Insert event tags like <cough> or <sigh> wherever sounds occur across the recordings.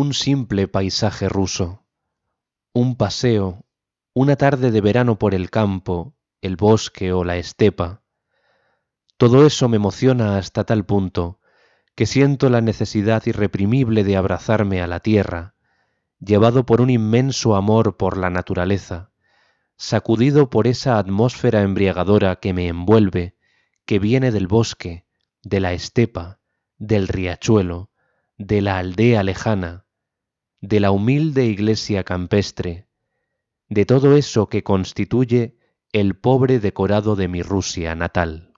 Un simple paisaje ruso, un paseo, una tarde de verano por el campo, el bosque o la estepa. Todo eso me emociona hasta tal punto que siento la necesidad irreprimible de abrazarme a la tierra, llevado por un inmenso amor por la naturaleza, sacudido por esa atmósfera embriagadora que me envuelve, que viene del bosque, de la estepa, del riachuelo, de la aldea lejana, de la humilde iglesia campestre, de todo eso que constituye el pobre decorado de mi Rusia natal.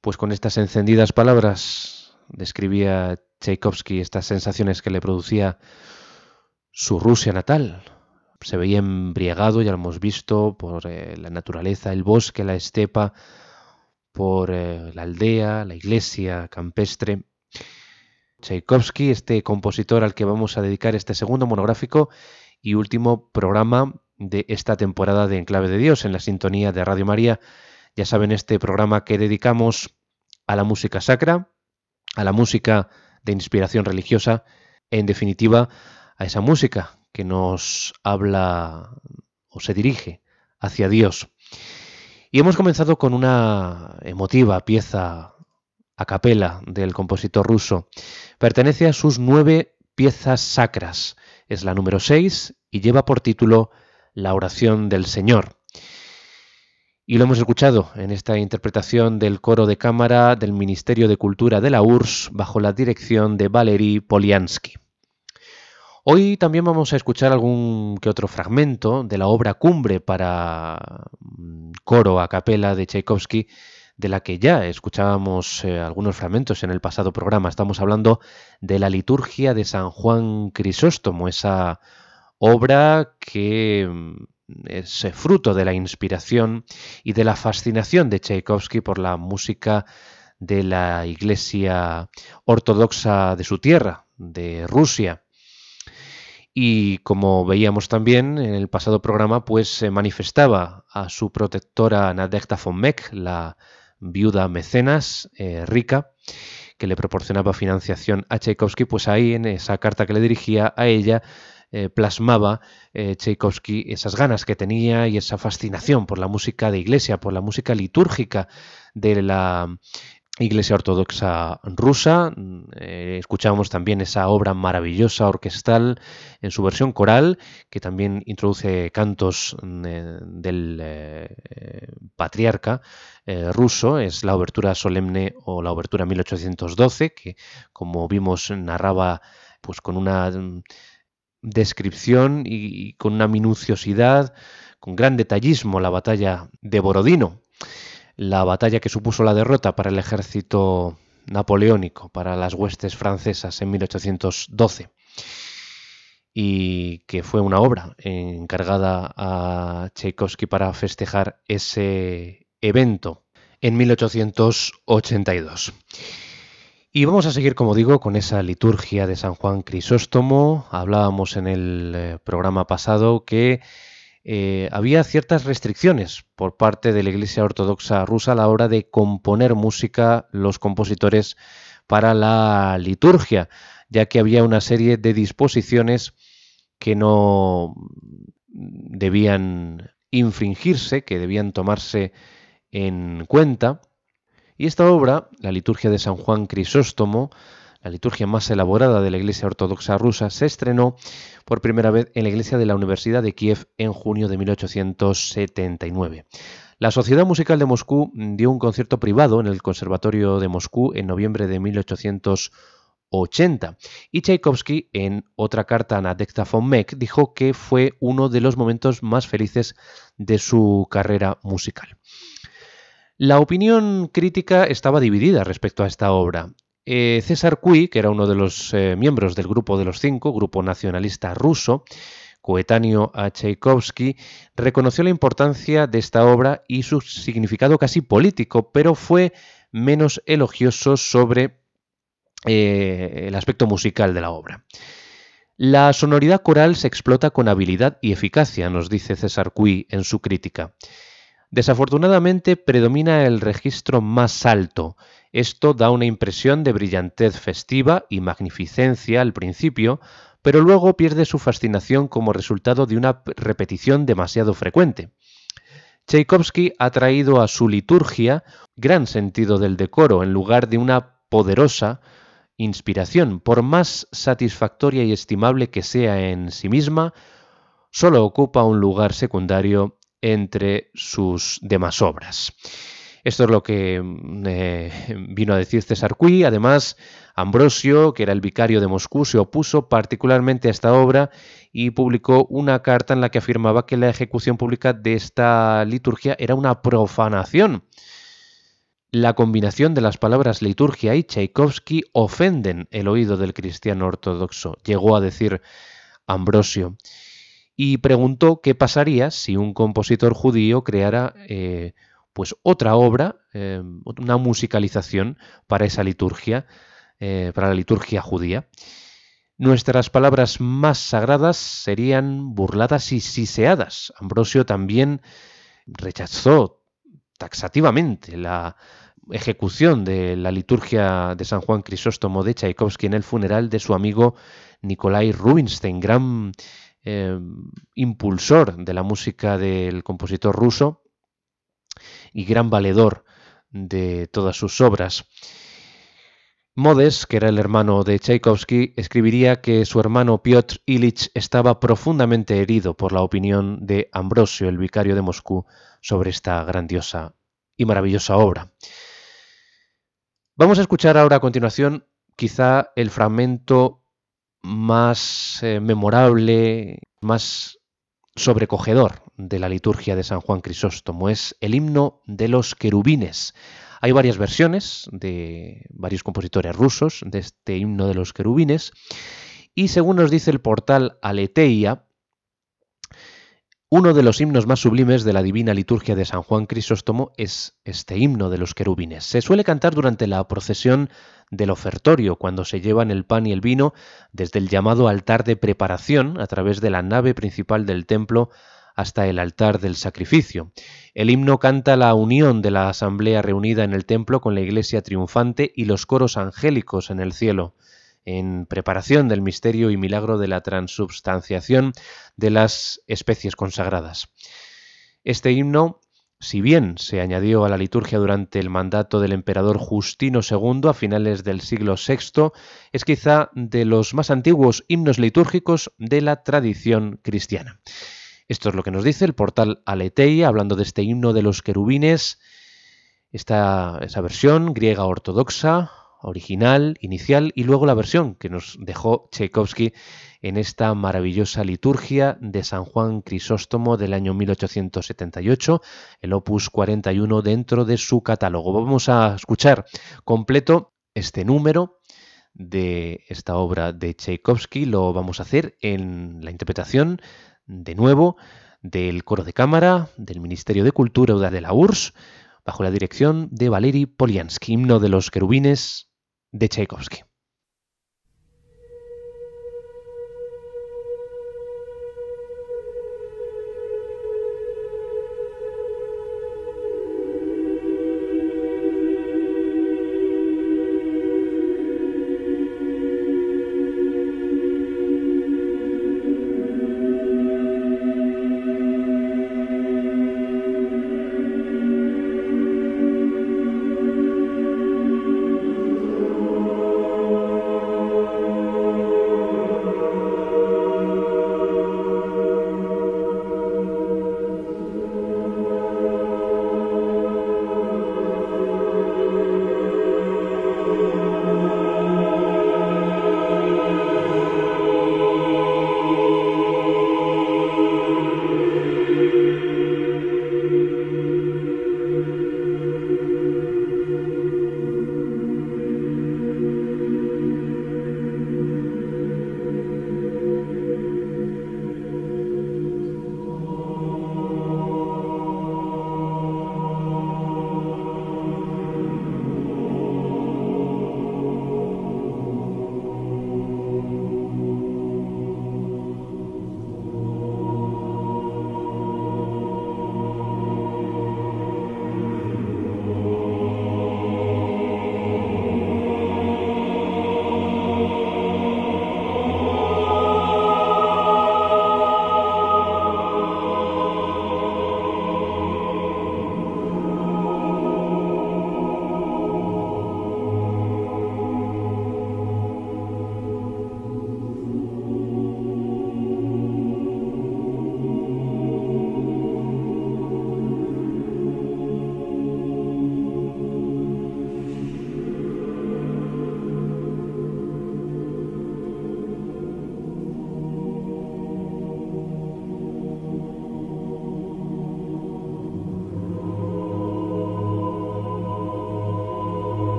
Pues con estas encendidas palabras describía Tchaikovsky estas sensaciones que le producía su Rusia natal. Se veía embriagado, ya lo hemos visto, por eh, la naturaleza, el bosque, la estepa, por eh, la aldea, la iglesia campestre. Tchaikovsky, este compositor al que vamos a dedicar este segundo monográfico y último programa de esta temporada de Enclave de Dios en la sintonía de Radio María. Ya saben, este programa que dedicamos a la música sacra, a la música de inspiración religiosa, en definitiva, a esa música que nos habla o se dirige hacia Dios. Y hemos comenzado con una emotiva pieza a capela del compositor ruso. Pertenece a sus nueve piezas sacras. Es la número seis y lleva por título La oración del Señor. Y lo hemos escuchado en esta interpretación del coro de cámara del Ministerio de Cultura de la URSS bajo la dirección de Valery Poliansky. Hoy también vamos a escuchar algún que otro fragmento de la obra cumbre para mm, coro a capela de Tchaikovsky, de la que ya escuchábamos eh, algunos fragmentos en el pasado programa. Estamos hablando de la liturgia de San Juan Crisóstomo, esa obra que mm, es fruto de la inspiración y de la fascinación de Tchaikovsky por la música de la iglesia ortodoxa de su tierra, de Rusia. Y como veíamos también en el pasado programa, pues se manifestaba a su protectora Nadezhda von Meck, la viuda mecenas eh, rica, que le proporcionaba financiación a Tchaikovsky, pues ahí en esa carta que le dirigía a ella eh, plasmaba eh, Tchaikovsky esas ganas que tenía y esa fascinación por la música de iglesia, por la música litúrgica de la Iglesia Ortodoxa rusa. Eh, escuchamos también esa obra maravillosa orquestal en su versión coral, que también introduce cantos del patriarca ruso. Es la obertura solemne o la obertura 1812, que como vimos narraba pues con una descripción y, con una minuciosidad, con gran detallismo, la batalla de Borodino, la batalla que supuso la derrota para el ejército napoleónico, para las huestes francesas en 1812 y que fue una obra encargada a Tchaikovsky para festejar ese evento en 1882. Y vamos a seguir, como digo, con esa liturgia de San Juan Crisóstomo. Hablábamos en el eh, programa pasado que eh, había ciertas restricciones por parte de la Iglesia Ortodoxa rusa a la hora de componer música los compositores para la liturgia, ya que había una serie de disposiciones que no debían infringirse, que debían tomarse en cuenta. Y esta obra, la liturgia de San Juan Crisóstomo, la liturgia más elaborada de la Iglesia Ortodoxa rusa, se estrenó por primera vez en la iglesia de la Universidad de Kiev en junio de 1879. La Sociedad Musical de Moscú dio un concierto privado en el Conservatorio de Moscú en noviembre de 1880 y Tchaikovsky, en otra carta a Nadezhda von Meck, dijo que fue uno de los momentos más felices de su carrera musical. La opinión crítica estaba dividida respecto a esta obra. Eh, César Cui, que era uno de los eh, miembros del Grupo de los Cinco, grupo nacionalista ruso, coetáneo a Tchaikovsky, reconoció la importancia de esta obra y su significado casi político, pero fue menos elogioso sobre eh, el aspecto musical de la obra. La sonoridad coral se explota con habilidad y eficacia, nos dice César Cui en su crítica. Desafortunadamente predomina el registro más alto. Esto da una impresión de brillantez festiva y magnificencia al principio, pero luego pierde su fascinación como resultado de una repetición demasiado frecuente. Tchaikovsky ha traído a su liturgia gran sentido del decoro en lugar de una poderosa inspiración, por más satisfactoria y estimable que sea en sí misma, solo ocupa un lugar secundario entre sus demás obras. Esto es lo que mm, eh, <laughs> vino a decir César Cui. Además, Ambrosio, que era el vicario de Moscú, se opuso particularmente a esta obra y publicó una carta en la que afirmaba que la ejecución pública de esta liturgia era una profanación. La combinación de las palabras liturgia y Tchaikovsky ofenden el oído del cristiano ortodoxo, llegó a decir Ambrosio, y preguntó qué pasaría si un compositor judío creara eh, pues otra obra, eh, una musicalización para esa liturgia, eh, para la liturgia judía. Nuestras palabras más sagradas serían burladas y siseadas. Ambrosio también rechazó taxativamente la ejecución de la liturgia de San Juan Crisóstomo de Tchaikovsky en el funeral de su amigo Nikolai Rubinstein, gran eh, impulsor de la música del compositor ruso y gran valedor de todas sus obras. Modes, que era el hermano de Tchaikovsky, escribiría que su hermano Piotr Ilich estaba profundamente herido por la opinión de Ambrosio, el vicario de Moscú, sobre esta grandiosa y maravillosa obra. Vamos a escuchar ahora a continuación quizá el fragmento más eh, memorable, más sobrecogedor de la liturgia de San Juan Crisóstomo. Es el himno de los querubines. Hay varias versiones de varios compositores rusos de este himno de los querubines y según nos dice el portal Aleteia, uno de los himnos más sublimes de la divina liturgia de San Juan Crisóstomo es este himno de los querubines. Se suele cantar durante la procesión del ofertorio, cuando se llevan el pan y el vino desde el llamado altar de preparación a través de la nave principal del templo hasta el altar del sacrificio. El himno canta la unión de la asamblea reunida en el templo con la iglesia triunfante y los coros angélicos en el cielo, en preparación del misterio y milagro de la transubstanciación de las especies consagradas. Este himno si bien se añadió a la liturgia durante el mandato del emperador Justino II a finales del siglo VI, es quizá de los más antiguos himnos litúrgicos de la tradición cristiana. Esto es lo que nos dice el portal Aleteia, hablando de este himno de los querubines, esta, esa versión griega ortodoxa, original, inicial, y luego la versión que nos dejó Tchaikovsky en esta maravillosa liturgia de San Juan Crisóstomo del año 1878, el opus 41 dentro de su catálogo. Vamos a escuchar completo este número de esta obra de Tchaikovsky, lo vamos a hacer en la interpretación de nuevo, del coro de cámara, del Ministerio de Cultura de la URSS, bajo la dirección de Valery Poliansky, himno de los querubines de Tchaikovsky.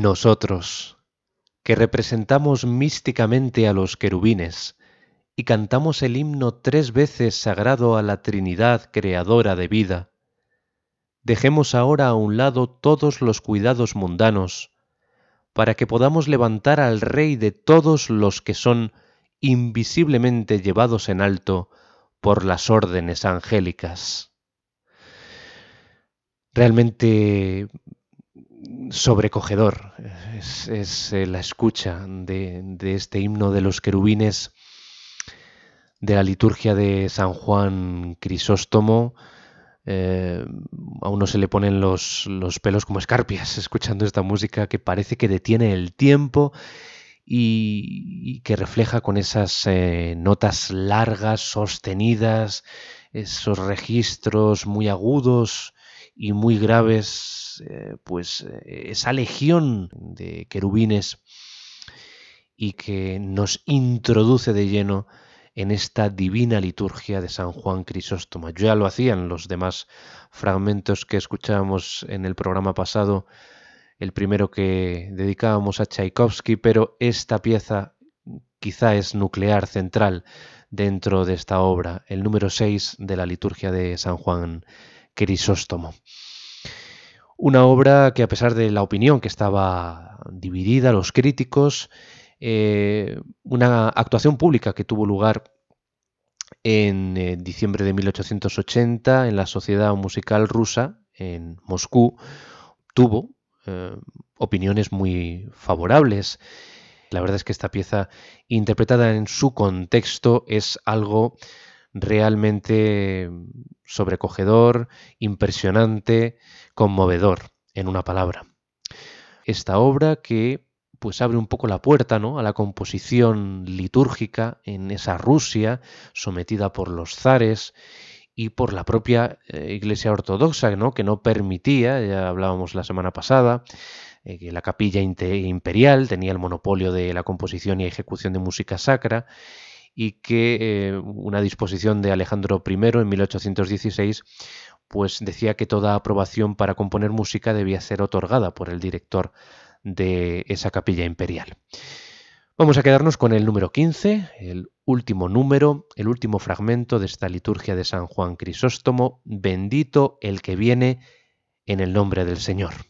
Nosotros, que representamos místicamente a los querubines y cantamos el himno tres veces sagrado a la Trinidad creadora de vida, dejemos ahora a un lado todos los cuidados mundanos para que podamos levantar al Rey de todos los que son invisiblemente llevados en alto por las órdenes angélicas. realmente sobrecogedor. Es, eh, la escucha de, este himno de los querubines de la liturgia de San Juan Crisóstomo. Eh, a uno se le ponen los, pelos como escarpias <laughs> escuchando esta música que parece que detiene el tiempo y, que refleja con esas eh, notas largas, sostenidas, esos registros muy agudos y muy graves, eh, pues eh, esa legión de querubines y que nos introduce de lleno en esta divina liturgia de San Juan Crisóstomo. Ya lo hacían los demás fragmentos que escuchábamos en el programa pasado, el primero que dedicábamos a Tchaikovsky, pero esta pieza quizá es nuclear, central dentro de esta obra, el número 6 de la liturgia de San Juan Crisóstomo. Una obra que a pesar de la opinión que estaba dividida, los críticos, eh, una actuación pública que tuvo lugar en eh, diciembre de 1880 en la Sociedad Musical Rusa en Moscú, tuvo eh, opiniones muy favorables. La verdad es que esta pieza, interpretada en su contexto, es algo realmente sobrecogedor, impresionante, conmovedor, en una palabra. Esta obra que pues abre un poco la puerta ¿no? a la composición litúrgica en esa Rusia sometida por los zares y por la propia eh, Iglesia Ortodoxa, ¿no? que no permitía, ya hablábamos la semana pasada, eh, que la capilla imperial tenía el monopolio de la composición y ejecución de música sacra y que eh, una disposición de Alejandro I en 1816 pues decía que toda aprobación para componer música debía ser otorgada por el director de esa capilla imperial. Vamos a quedarnos con el número 15, el último número, el último fragmento de esta liturgia de San Juan Crisóstomo, bendito el que viene en el nombre del Señor.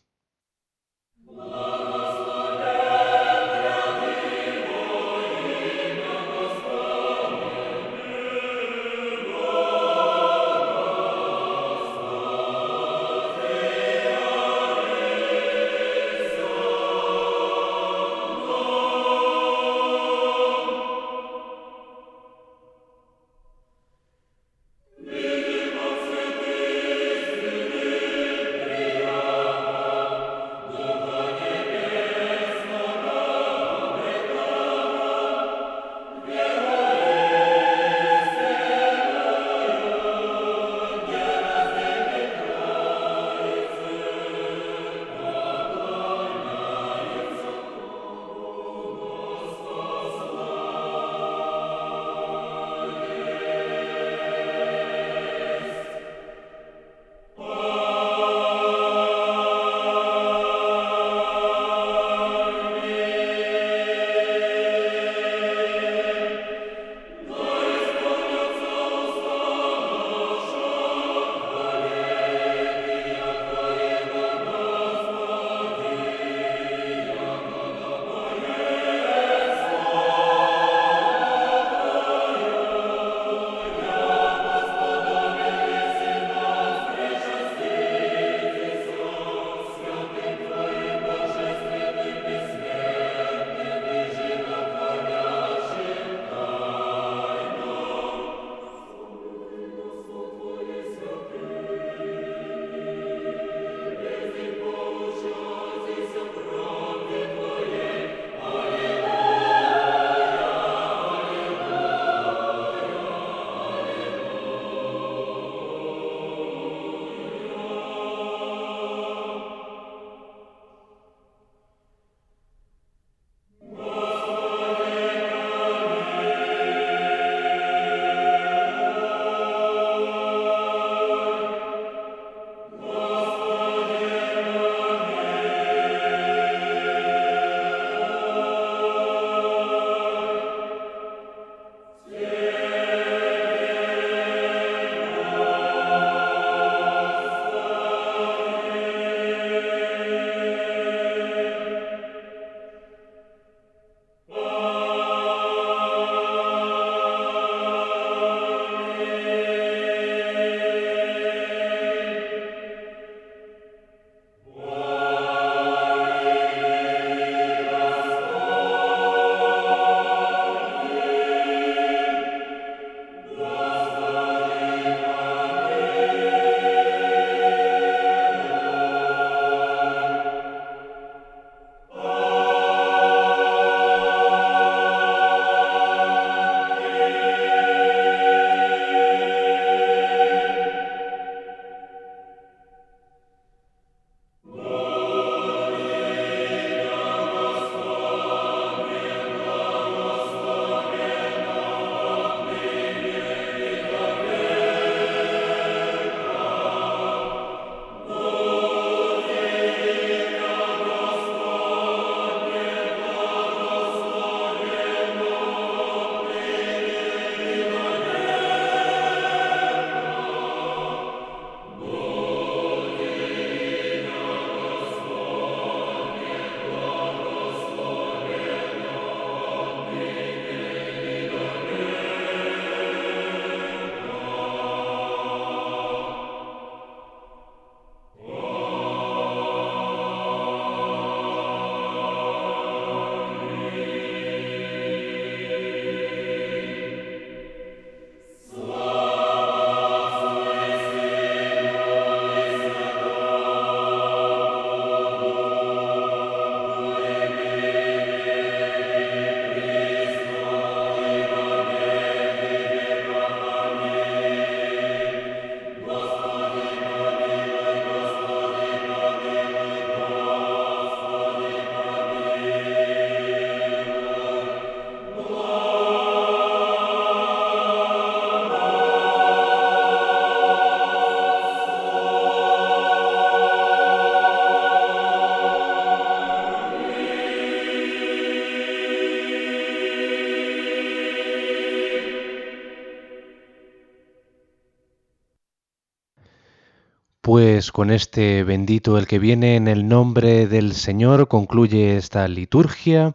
Con este bendito el que viene en el nombre del Señor concluye esta liturgia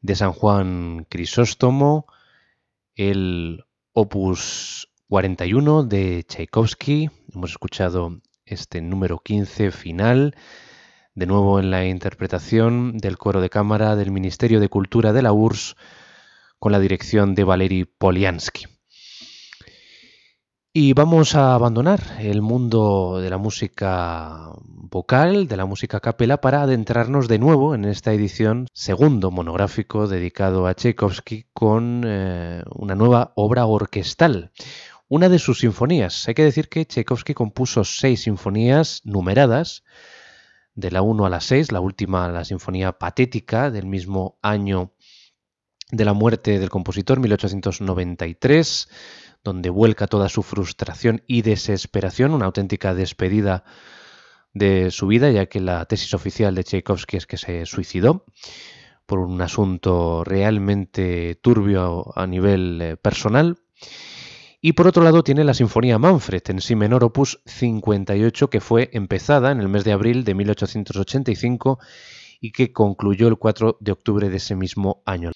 de San Juan Crisóstomo, el opus 41 de Tchaikovsky. Hemos escuchado este número 15 final, de nuevo en la interpretación del coro de cámara del Ministerio de Cultura de la URSS con la dirección de Valery Poliansky. Y vamos a abandonar el mundo de la música vocal, de la música capela, para adentrarnos de nuevo en esta edición segundo monográfico dedicado a Tchaikovsky con eh, una nueva obra orquestal. Una de sus sinfonías. Hay que decir que Tchaikovsky compuso seis sinfonías numeradas, de la 1 a la 6, la última, la sinfonía patética del mismo año de la muerte del compositor, 1893 donde vuelca toda su frustración y desesperación, una auténtica despedida de su vida, ya que la tesis oficial de Tchaikovsky es que se suicidó por un asunto realmente turbio a nivel eh, personal. Y por otro lado tiene la Sinfonía Manfred en Si menor opus 58 que fue empezada en el mes de abril de 1885 y que concluyó el 4 de octubre de ese mismo año.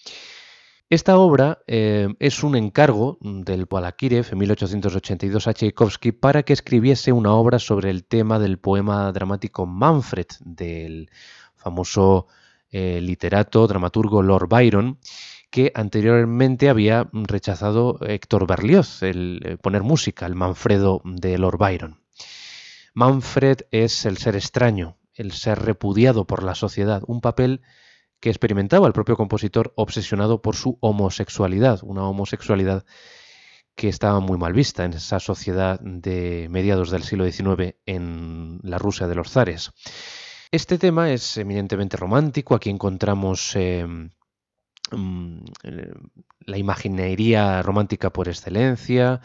Esta obra eh, es un encargo del Balakirev en 1882 a Tchaikovsky para que escribiese una obra sobre el tema del poema dramático Manfred del famoso eh, literato, dramaturgo Lord Byron, que anteriormente había rechazado Héctor Berlioz el eh, poner música al Manfredo de Lord Byron. Manfred es el ser extraño, el ser repudiado por la sociedad, un papel que experimentaba el propio compositor obsesionado por su homosexualidad, una homosexualidad que estaba muy mal vista en esa sociedad de mediados del siglo XIX en la Rusia de los zares. Este tema es eminentemente romántico, aquí encontramos eh, mm, la imaginería romántica por excelencia,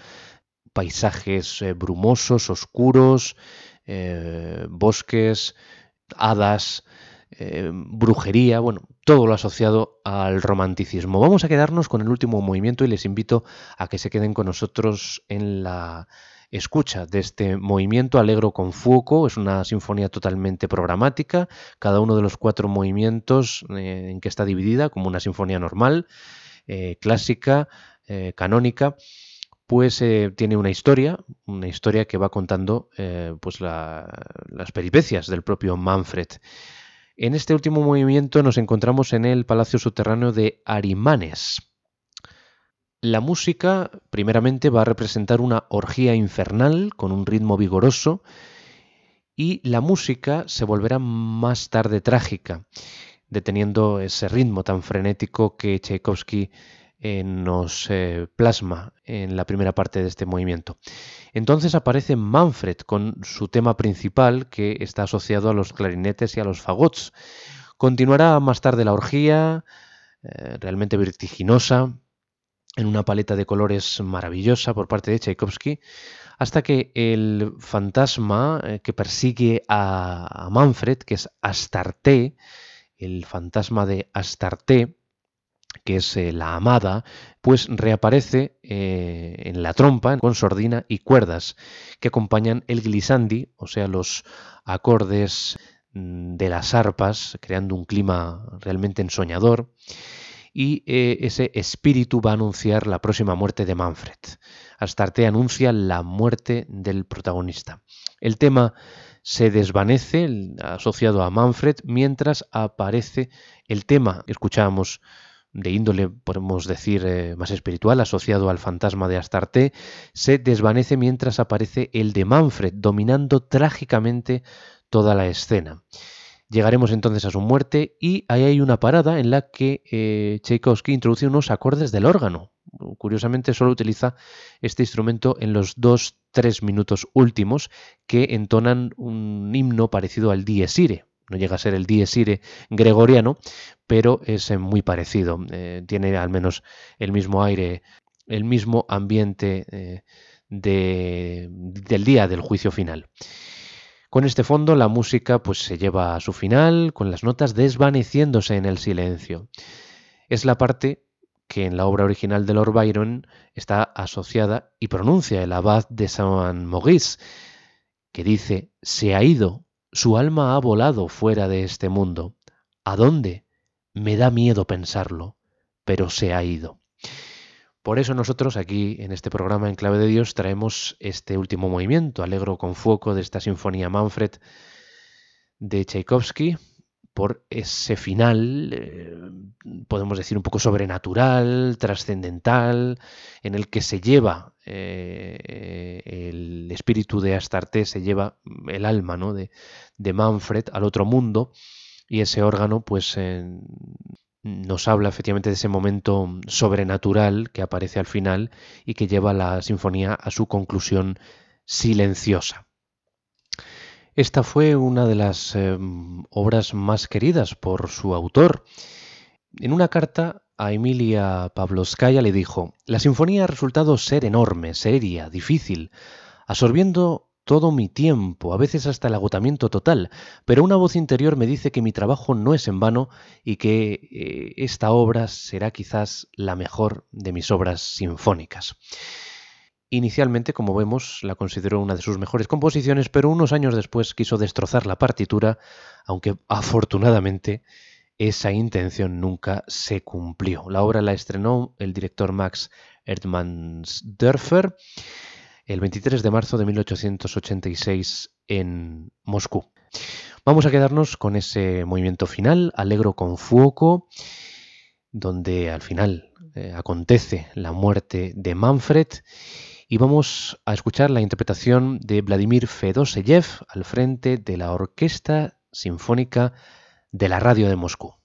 paisajes eh, brumosos, oscuros, eh, bosques, hadas, eh, brujería, bueno, todo lo asociado al romanticismo. Vamos a quedarnos con el último movimiento y les invito a que se queden con nosotros en la escucha de este movimiento Alegro con Fuoco. Es una sinfonía totalmente programática, cada uno de los cuatro movimientos eh, en que está dividida como una sinfonía normal, eh, clásica, canónica pues tiene una historia, una historia que va contando pues las peripecias del propio Manfred. En este último movimiento nos encontramos en el Palacio Subterráneo de Arimanes. La música, primeramente, va a representar una orgía infernal con un ritmo vigoroso y la música se volverá más tarde trágica, deteniendo ese ritmo tan frenético que Tchaikovsky eh, nos eh, plasma en la primera parte de este movimiento. Entonces aparece Manfred con su tema principal que está asociado a los clarinetes y a los fagots. Continuará más tarde la orgía, eh, realmente vertiginosa, en una paleta de colores maravillosa por parte de Tchaikovsky, hasta que el fantasma que persigue a, a Manfred, que es Astarte, el fantasma de Astarte, que es eh, la amada, pues reaparece eh, en la trompa con sordina y cuerdas que acompañan el glissandi, o sea, los acordes mm, de las arpas, creando un clima realmente ensoñador. Y eh, ese espíritu va a anunciar la próxima muerte de Manfred. Astarte anuncia la muerte del protagonista. El tema se desvanece asociado a Manfred mientras aparece el tema que escuchábamos de índole, podemos decir, eh, más espiritual, asociado al fantasma de Astarte, se desvanece mientras aparece el de Manfred, dominando trágicamente toda la escena. Llegaremos entonces a su muerte y ahí hay una parada en la que eh, Tchaikovsky introduce unos acordes del órgano. Curiosamente solo utiliza este instrumento en los dos, tres minutos últimos que entonan un himno parecido al Dies Irae, no llega a ser el Dies Irae gregoriano, pero es eh, muy parecido. Eh, tiene al menos el mismo aire, el mismo ambiente eh, del día del juicio final. Con este fondo la música pues se lleva a su final con las notas desvaneciéndose en el silencio. Es la parte que en la obra original de Lord Byron está asociada y pronuncia el abad de Saint Maurice, que dice, se ha ido, su alma ha volado fuera de este mundo. ¿A dónde? Me da miedo pensarlo, pero se ha ido. Por eso nosotros aquí en este programa en Clave de Dios traemos este último movimiento, Alegro con Fuoco, de esta Sinfonía Manfred de Tchaikovsky, por ese final, eh, podemos decir un poco sobrenatural, trascendental, en el que se lleva eh, el espíritu de Astarte, se lleva el alma ¿no? de, de, Manfred al otro mundo, y ese órgano pues nos habla efectivamente de ese momento sobrenatural que aparece al final y que lleva la sinfonía a su conclusión silenciosa. Esta fue una de las em, obras más queridas por su autor. En una carta a Emilia Pavlovskaya le dijo, La sinfonía ha resultado ser enorme, seria, difícil, absorbiendo todo mi tiempo, a veces hasta el agotamiento total, pero una voz interior me dice que mi trabajo no es en vano y que eh, esta obra será quizás la mejor de mis obras sinfónicas. Inicialmente, como vemos, la consideró una de sus mejores composiciones, pero unos años después quiso destrozar la partitura, aunque afortunadamente esa intención nunca se cumplió. La obra la estrenó el director Max Erdmannsdörfer el 23 de marzo de 1886 en Moscú. Vamos a quedarnos con ese movimiento final, Alegro con Fuoco, donde al final eh, acontece la muerte de Manfred y vamos a escuchar la interpretación de Vladimir Fedoseyev al frente de la Orquesta Sinfónica de la Radio de Moscú.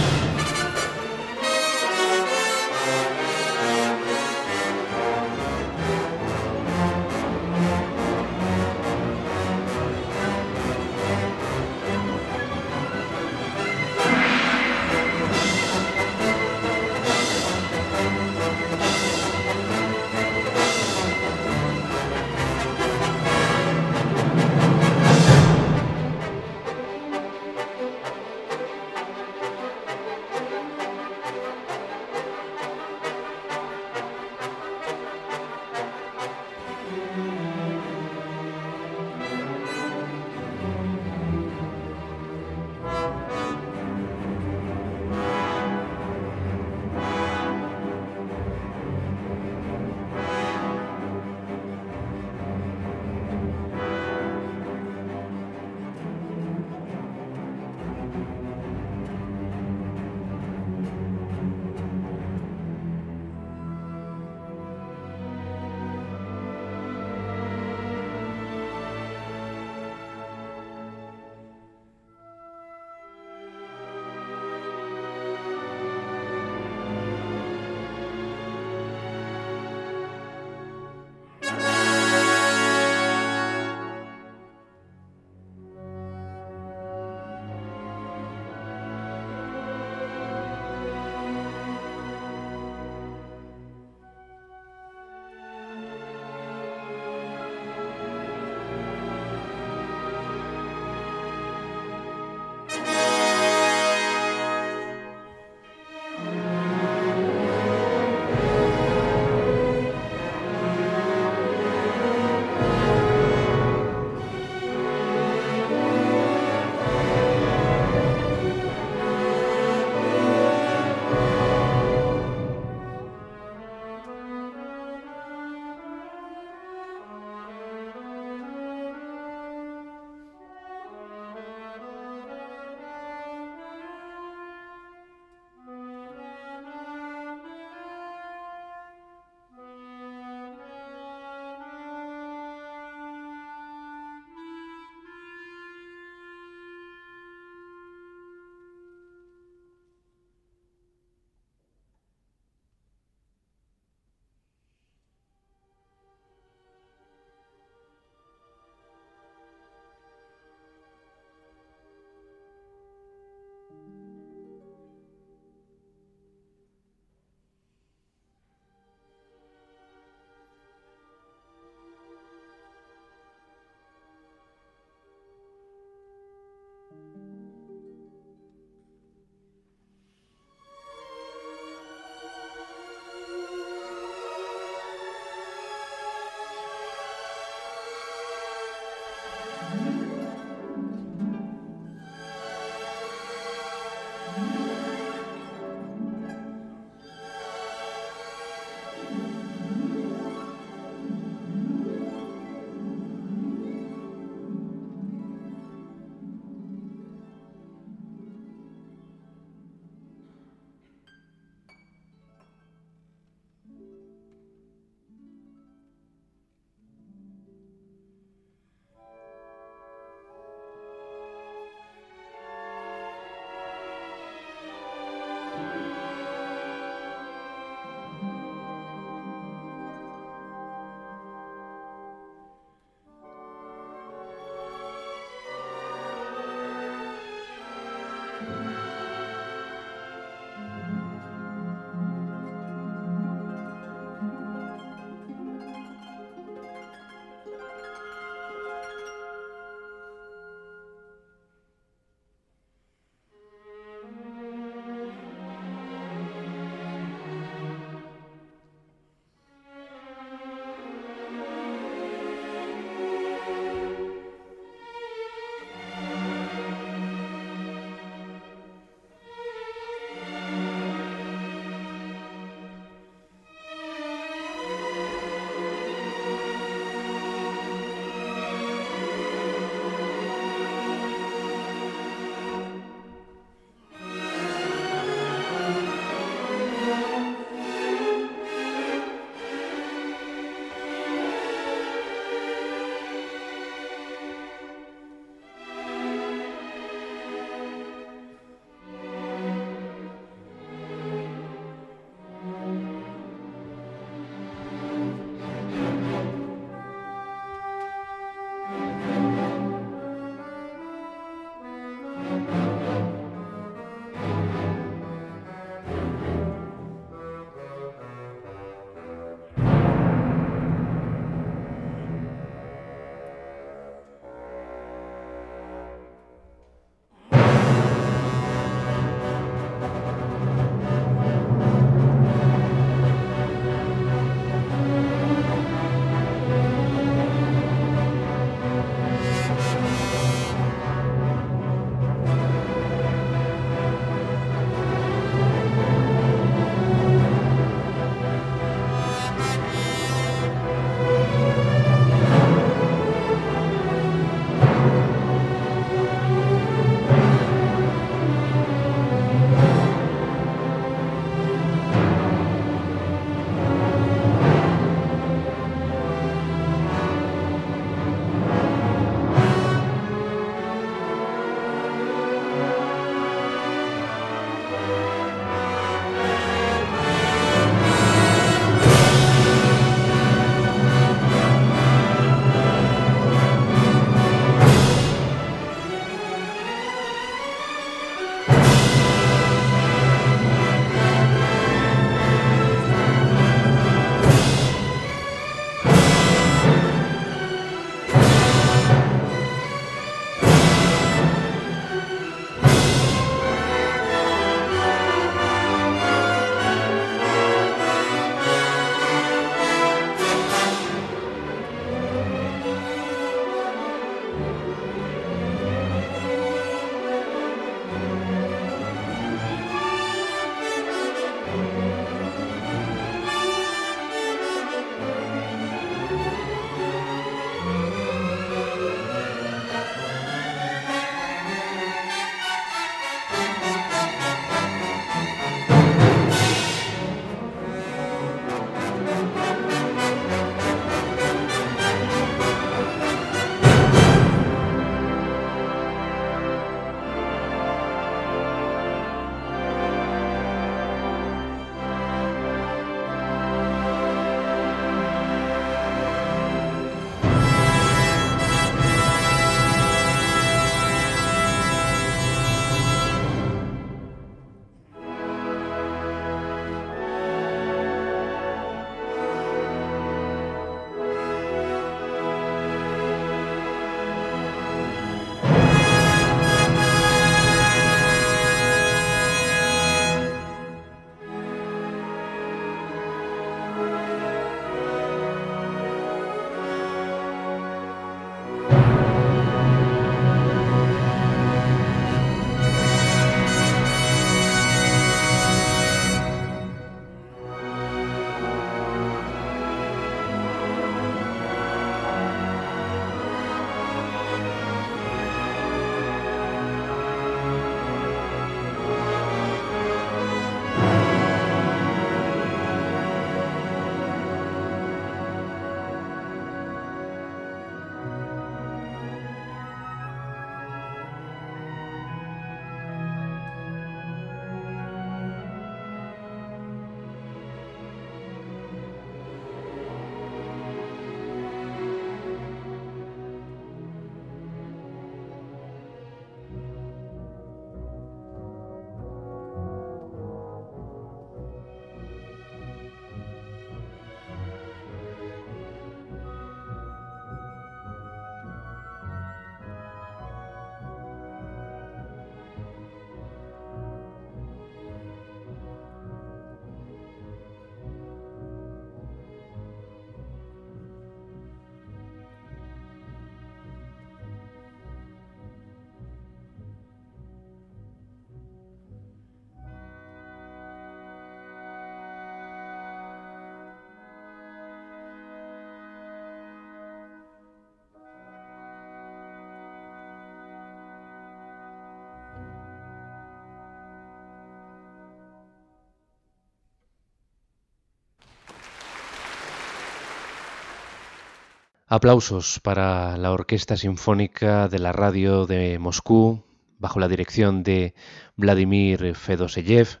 Aplausos para la Orquesta Sinfónica de la Radio de Moscú, bajo la dirección de Vladimir Fedoseyev,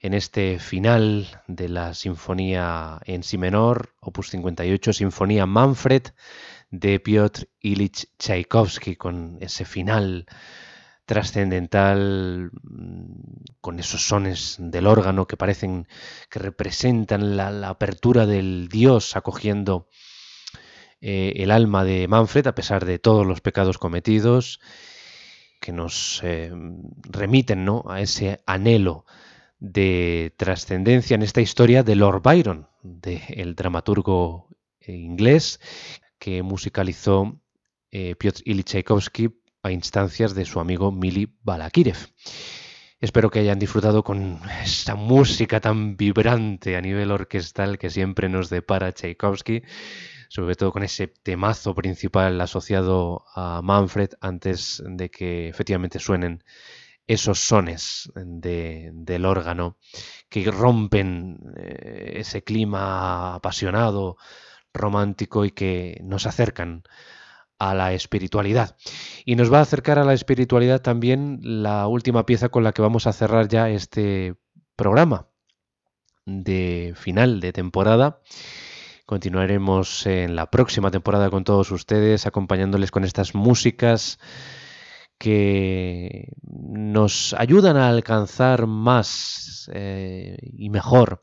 en este final de la Sinfonía en Si menor, opus 58, Sinfonía Manfred de Piotr Ilich Tchaikovsky, con ese final trascendental, mm, con esos sones del órgano que parecen que representan la apertura del Dios acogiendo eh, el alma de Manfred, a pesar de todos los pecados cometidos, que nos eh, remiten ¿no? a ese anhelo de trascendencia en esta historia de Lord Byron, del dramaturgo eh, inglés que musicalizó Piotr Ilyich Tchaikovsky a instancias de su amigo Mili Balakirev. Espero que hayan disfrutado con esta música tan vibrante a nivel orquestal que siempre nos depara Tchaikovsky sobre todo con ese temazo principal asociado a Manfred antes de que efectivamente suenen esos sones del órgano que rompen eh, ese clima apasionado, romántico y que nos acercan a la espiritualidad. Y nos va a acercar a la espiritualidad también la última pieza con la que vamos a cerrar ya este programa de final de temporada Continuaremos en la próxima temporada con todos ustedes, acompañándoles con estas músicas que nos ayudan a alcanzar más eh, y mejor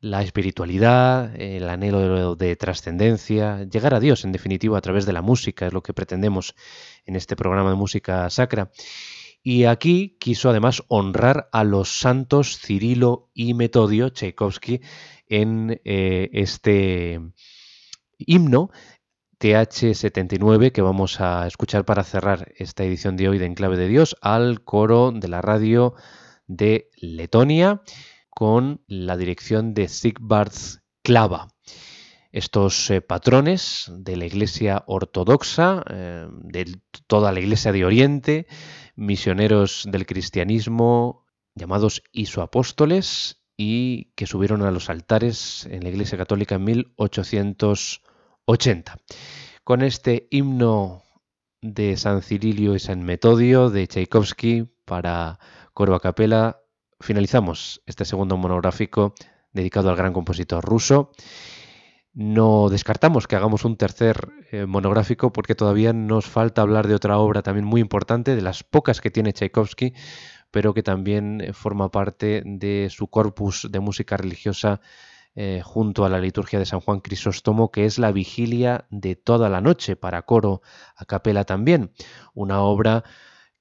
la espiritualidad, el anhelo de, de trascendencia, llegar a Dios en definitiva a través de la música, es lo que pretendemos en este programa de música sacra. Y aquí quiso además honrar a los santos Cirilo y Metodio, Tchaikovsky, en eh, este himno TH79 que vamos a escuchar para cerrar esta edición de hoy de Enclave de Dios al coro de la radio de Letonia con la dirección de Sigvard Klava. Estos eh, patrones de la Iglesia Ortodoxa, eh, de toda la Iglesia de Oriente, misioneros del cristianismo llamados isoapóstoles, y que subieron a los altares en la Iglesia Católica en 1880. Con este himno de San Cirilio y San Metodio de Tchaikovsky para coro a capela, finalizamos este segundo monográfico dedicado al gran compositor ruso. No descartamos que hagamos un tercer eh, monográfico porque todavía nos falta hablar de otra obra también muy importante, de las pocas que tiene Tchaikovsky, pero que también eh, forma parte de su corpus de música religiosa eh, junto a la liturgia de San Juan Crisóstomo, que es la vigilia de toda la noche para coro a capela también, una obra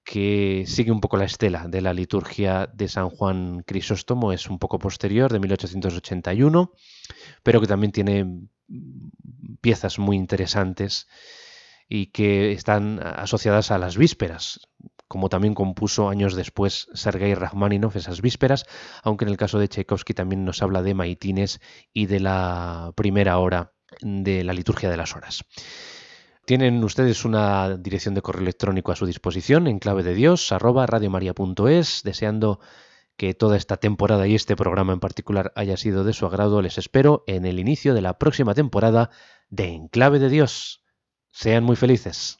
que sigue un poco la estela de la liturgia de San Juan Crisóstomo, es un poco posterior, de 1881, pero que también tiene mm, piezas muy interesantes y que están asociadas a las vísperas, como también compuso años después Sergei Rachmaninoff esas vísperas, aunque en el caso de Tchaikovsky también nos habla de maitines y de la primera hora de la liturgia de las horas. Tienen ustedes una dirección de correo electrónico a su disposición en clave de Dios, arroba radiomaria.es, deseando que toda esta temporada y este programa en particular haya sido de su agrado. Les espero en el inicio de la próxima temporada de Enclave de Dios. Sean muy felices.